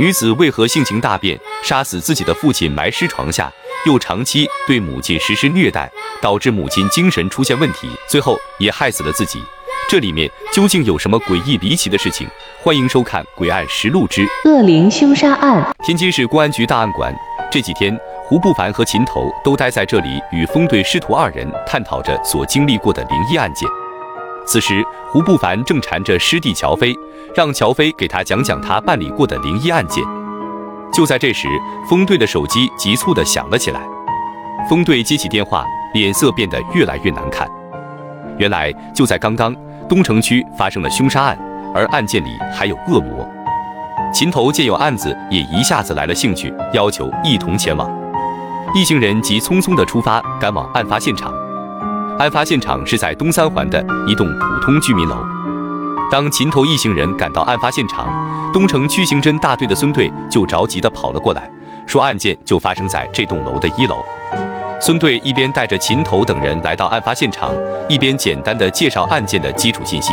女子为何性情大变，杀死自己的父亲，埋尸床下，又长期对母亲实施虐待，导致母亲精神出现问题，最后也害死了自己？这里面究竟有什么诡异离奇的事情？欢迎收看《诡案实录之恶灵凶杀案》。天津市公安局档案馆这几天，胡不凡和秦头都待在这里，与风队师徒二人探讨着所经历过的灵异案件。此时，胡不凡正缠着师弟乔飞，让乔飞给他讲讲他办理过的灵异案件。就在这时，风队的手机急促地响了起来。风队接起电话，脸色变得越来越难看。原来，就在刚刚，东城区发生了凶杀案，而案件里还有恶魔。秦头见有案子，也一下子来了兴趣，要求一同前往。一行人急匆匆地出发，赶往案发现场。案发现场是在东三环的一栋普通居民楼。当秦头一行人赶到案发现场，东城区刑侦大队的孙队就着急地跑了过来，说案件就发生在这栋楼的一楼。孙队一边带着秦头等人来到案发现场，一边简单的介绍案件的基础信息。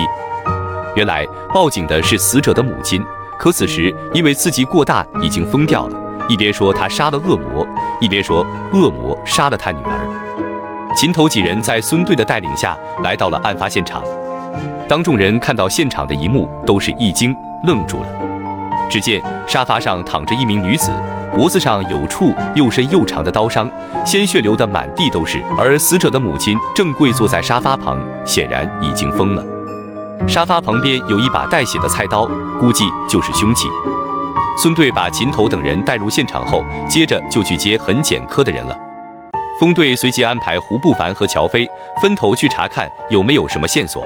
原来报警的是死者的母亲，可此时因为刺激过大，已经疯掉了。一边说他杀了恶魔，一边说恶魔杀了他女儿。秦头几人在孙队的带领下来到了案发现场。当众人看到现场的一幕，都是一惊，愣住了。只见沙发上躺着一名女子，脖子上有处又深又长的刀伤，鲜血流得满地都是。而死者的母亲正跪坐在沙发旁，显然已经疯了。沙发旁边有一把带血的菜刀，估计就是凶器。孙队把秦头等人带入现场后，接着就去接痕检科的人了。风队随即安排胡不凡和乔飞分头去查看有没有什么线索，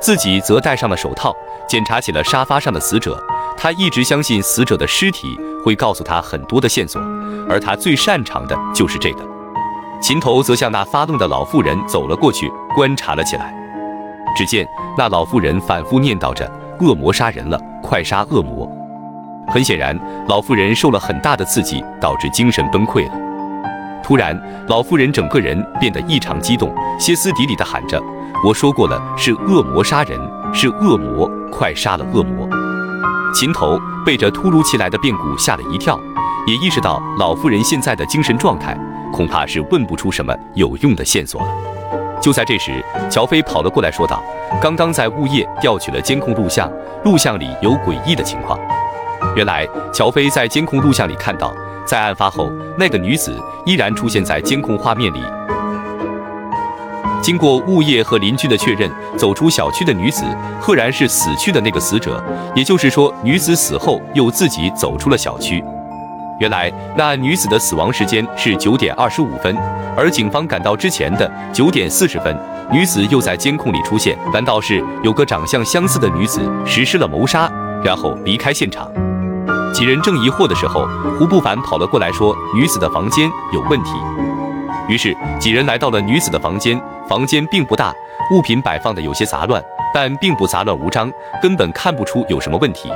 自己则戴上了手套，检查起了沙发上的死者。他一直相信死者的尸体会告诉他很多的线索，而他最擅长的就是这个。秦头则向那发怒的老妇人走了过去，观察了起来。只见那老妇人反复念叨着：“恶魔杀人了，快杀恶魔！”很显然，老妇人受了很大的刺激，导致精神崩溃了。突然，老妇人整个人变得异常激动，歇斯底里地喊着：“我说过了，是恶魔杀人，是恶魔，快杀了恶魔！”秦头被这突如其来的变故吓了一跳，也意识到老妇人现在的精神状态，恐怕是问不出什么有用的线索了。就在这时，乔飞跑了过来，说道：“刚刚在物业调取了监控录像，录像里有诡异的情况。原来，乔飞在监控录像里看到。”在案发后，那个女子依然出现在监控画面里。经过物业和邻居的确认，走出小区的女子赫然是死去的那个死者。也就是说，女子死后又自己走出了小区。原来，那女子的死亡时间是九点二十五分，而警方赶到之前的九点四十分，女子又在监控里出现。难道是有个长相相似的女子实施了谋杀，然后离开现场？几人正疑惑的时候，胡不凡跑了过来，说女子的房间有问题。于是几人来到了女子的房间，房间并不大，物品摆放的有些杂乱，但并不杂乱无章，根本看不出有什么问题。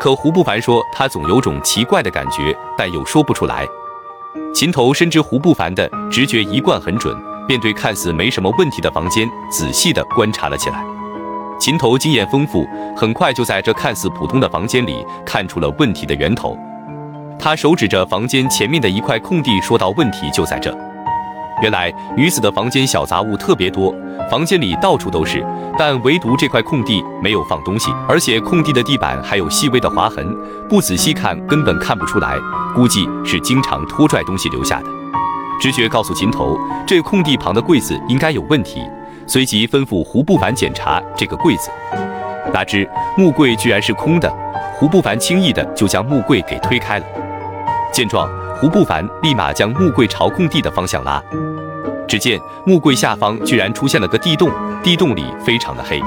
可胡不凡说他总有种奇怪的感觉，但又说不出来。秦头深知胡不凡的直觉一贯很准，便对看似没什么问题的房间仔细地观察了起来。秦头经验丰富，很快就在这看似普通的房间里看出了问题的源头。他手指着房间前面的一块空地，说道：“问题就在这。原来女子的房间小杂物特别多，房间里到处都是，但唯独这块空地没有放东西，而且空地的地板还有细微的划痕，不仔细看根本看不出来，估计是经常拖拽东西留下的。直觉告诉秦头，这空地旁的柜子应该有问题。”随即吩咐胡不凡检查这个柜子，哪知木柜居然是空的。胡不凡轻易的就将木柜给推开了。见状，胡不凡立马将木柜朝空地的方向拉。只见木柜下方居然出现了个地洞，地洞里非常的黑，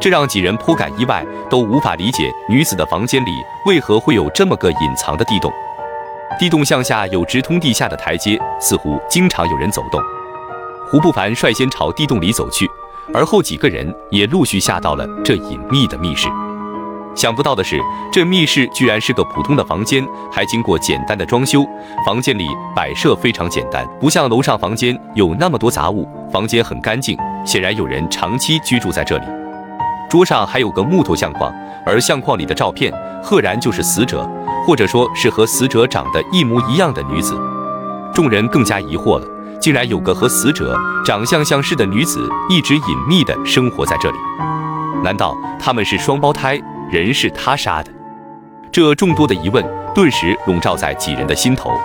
这让几人颇感意外，都无法理解女子的房间里为何会有这么个隐藏的地洞。地洞向下有直通地下的台阶，似乎经常有人走动。胡不凡率先朝地洞里走去，而后几个人也陆续下到了这隐秘的密室。想不到的是，这密室居然是个普通的房间，还经过简单的装修。房间里摆设非常简单，不像楼上房间有那么多杂物。房间很干净，显然有人长期居住在这里。桌上还有个木头相框，而相框里的照片赫然就是死者，或者说是和死者长得一模一样的女子。众人更加疑惑了，竟然有个和死者长相相似的女子一直隐秘地生活在这里，难道他们是双胞胎？人是他杀的？这众多的疑问顿时笼罩在几人的心头。